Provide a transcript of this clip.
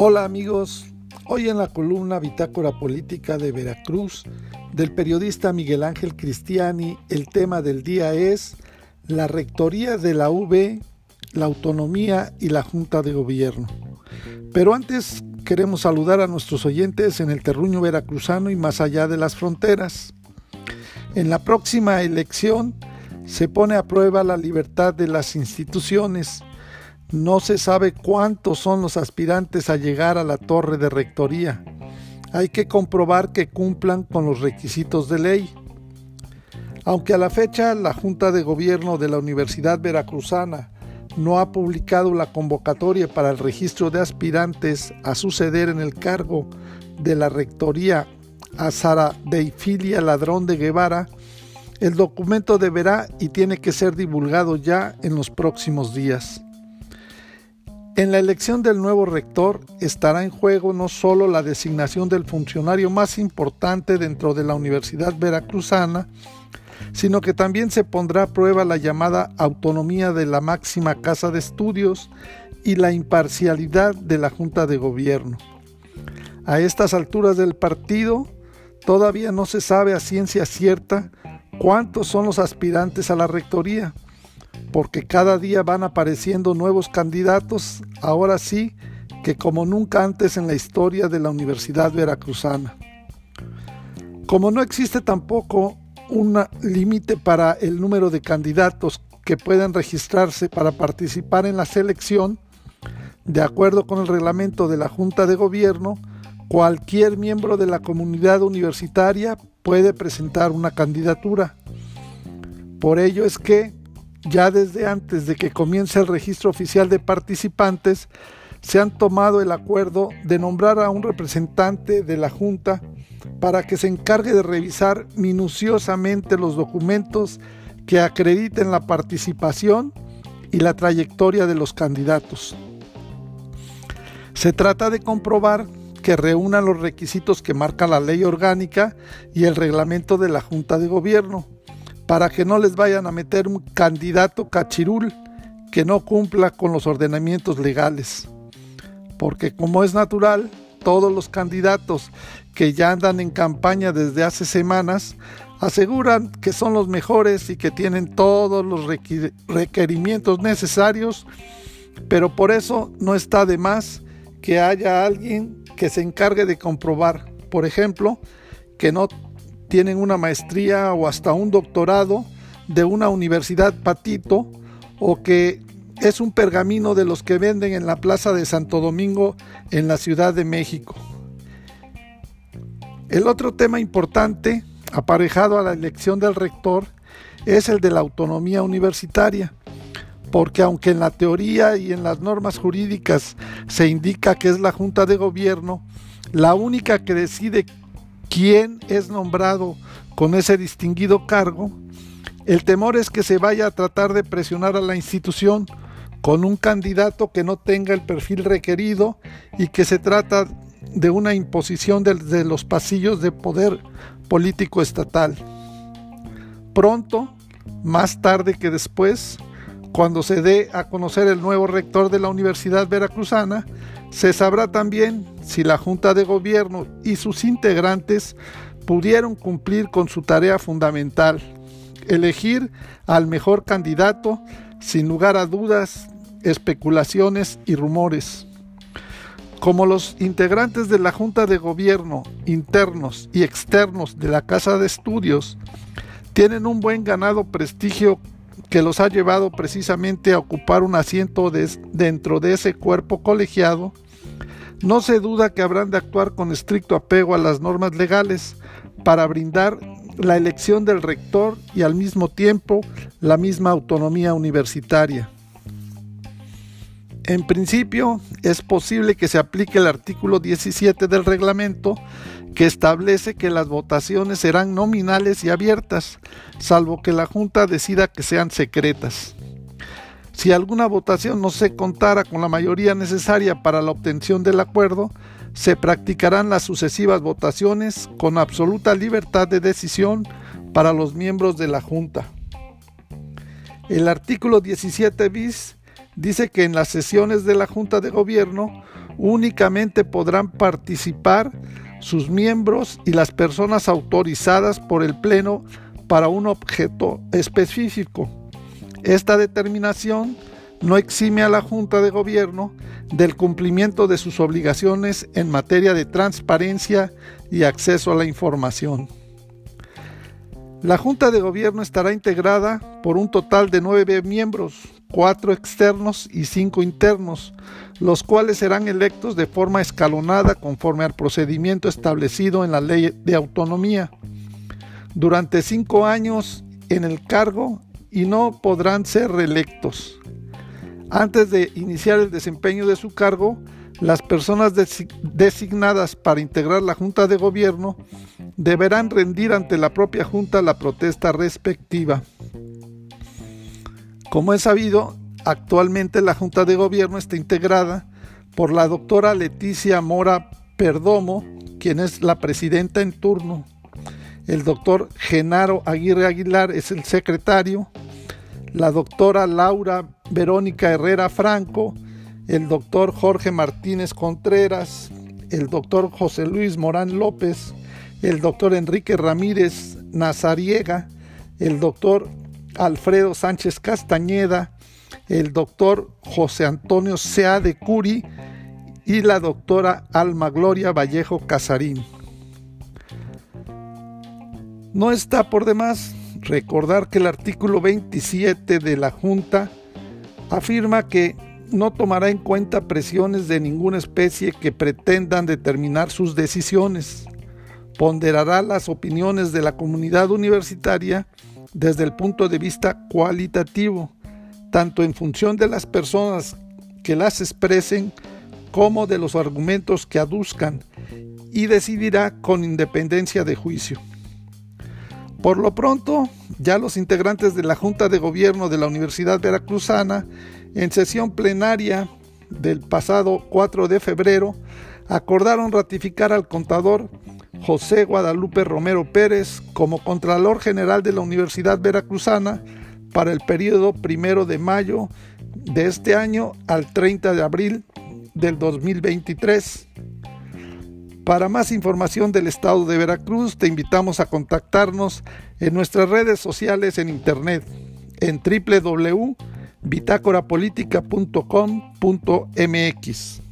Hola amigos, hoy en la columna Bitácora Política de Veracruz del periodista Miguel Ángel Cristiani, el tema del día es la rectoría de la UB, la autonomía y la Junta de Gobierno. Pero antes queremos saludar a nuestros oyentes en el terruño veracruzano y más allá de las fronteras. En la próxima elección se pone a prueba la libertad de las instituciones no se sabe cuántos son los aspirantes a llegar a la torre de rectoría. Hay que comprobar que cumplan con los requisitos de ley. Aunque a la fecha la Junta de Gobierno de la Universidad Veracruzana no ha publicado la convocatoria para el registro de aspirantes a suceder en el cargo de la rectoría a Sara Deifilia Ladrón de Guevara, el documento deberá y tiene que ser divulgado ya en los próximos días. En la elección del nuevo rector estará en juego no solo la designación del funcionario más importante dentro de la Universidad Veracruzana, sino que también se pondrá a prueba la llamada autonomía de la máxima casa de estudios y la imparcialidad de la Junta de Gobierno. A estas alturas del partido, todavía no se sabe a ciencia cierta cuántos son los aspirantes a la rectoría porque cada día van apareciendo nuevos candidatos, ahora sí que como nunca antes en la historia de la Universidad Veracruzana. Como no existe tampoco un límite para el número de candidatos que puedan registrarse para participar en la selección, de acuerdo con el reglamento de la Junta de Gobierno, cualquier miembro de la comunidad universitaria puede presentar una candidatura. Por ello es que ya desde antes de que comience el registro oficial de participantes, se han tomado el acuerdo de nombrar a un representante de la Junta para que se encargue de revisar minuciosamente los documentos que acrediten la participación y la trayectoria de los candidatos. Se trata de comprobar que reúnan los requisitos que marca la ley orgánica y el reglamento de la Junta de Gobierno para que no les vayan a meter un candidato cachirul que no cumpla con los ordenamientos legales. Porque como es natural, todos los candidatos que ya andan en campaña desde hace semanas aseguran que son los mejores y que tienen todos los requerimientos necesarios, pero por eso no está de más que haya alguien que se encargue de comprobar, por ejemplo, que no tienen una maestría o hasta un doctorado de una universidad patito o que es un pergamino de los que venden en la Plaza de Santo Domingo en la Ciudad de México. El otro tema importante, aparejado a la elección del rector, es el de la autonomía universitaria, porque aunque en la teoría y en las normas jurídicas se indica que es la Junta de Gobierno, la única que decide quién es nombrado con ese distinguido cargo, el temor es que se vaya a tratar de presionar a la institución con un candidato que no tenga el perfil requerido y que se trata de una imposición de, los pasillos de poder político estatal. Pronto, más tarde que después, cuando se dé a conocer el nuevo rector de la Universidad Veracruzana, se sabrá también si la Junta de Gobierno y sus integrantes pudieron cumplir con su tarea fundamental, elegir al mejor candidato sin lugar a dudas, especulaciones y rumores. Como los integrantes de la Junta de Gobierno, internos y externos de la Casa de Estudios, tienen un buen ganado prestigio que los ha llevado precisamente a ocupar un asiento dentro de ese cuerpo colegiado, no se duda que habrán de actuar con estricto apego a las normas legales para brindar la elección del rector y al mismo tiempo la misma autonomía universitaria. En principio, es posible que se aplique el artículo 17 del reglamento que establece que las votaciones serán nominales y abiertas, salvo que la Junta decida que sean secretas. Si alguna votación no se contara con la mayoría necesaria para la obtención del acuerdo, se practicarán las sucesivas votaciones con absoluta libertad de decisión para los miembros de la Junta. El artículo 17 bis dice que en las sesiones de la Junta de Gobierno únicamente podrán participar sus miembros y las personas autorizadas por el Pleno para un objeto específico. Esta determinación no exime a la Junta de Gobierno del cumplimiento de sus obligaciones en materia de transparencia y acceso a la información. La Junta de Gobierno estará integrada por un total de nueve miembros, cuatro externos y cinco internos, los cuales serán electos de forma escalonada conforme al procedimiento establecido en la ley de autonomía. Durante cinco años en el cargo y no podrán ser reelectos. Antes de iniciar el desempeño de su cargo, las personas designadas para integrar la Junta de Gobierno deberán rendir ante la propia Junta la protesta respectiva. Como es sabido, actualmente la Junta de Gobierno está integrada por la doctora Leticia Mora Perdomo, quien es la presidenta en turno. El doctor Genaro Aguirre Aguilar es el secretario. La doctora Laura Verónica Herrera Franco, el doctor Jorge Martínez Contreras, el doctor José Luis Morán López, el doctor Enrique Ramírez Nazariega, el doctor Alfredo Sánchez Castañeda, el doctor José Antonio Sea de Curi y la doctora Alma Gloria Vallejo Casarín. No está por demás recordar que el artículo 27 de la Junta afirma que no tomará en cuenta presiones de ninguna especie que pretendan determinar sus decisiones. Ponderará las opiniones de la comunidad universitaria desde el punto de vista cualitativo, tanto en función de las personas que las expresen como de los argumentos que aduzcan, y decidirá con independencia de juicio. Por lo pronto, ya los integrantes de la Junta de Gobierno de la Universidad Veracruzana, en sesión plenaria del pasado 4 de febrero, acordaron ratificar al contador José Guadalupe Romero Pérez como Contralor General de la Universidad Veracruzana para el periodo primero de mayo de este año al 30 de abril del 2023. Para más información del estado de Veracruz, te invitamos a contactarnos en nuestras redes sociales en internet en www.bitácorapolítica.com.mx.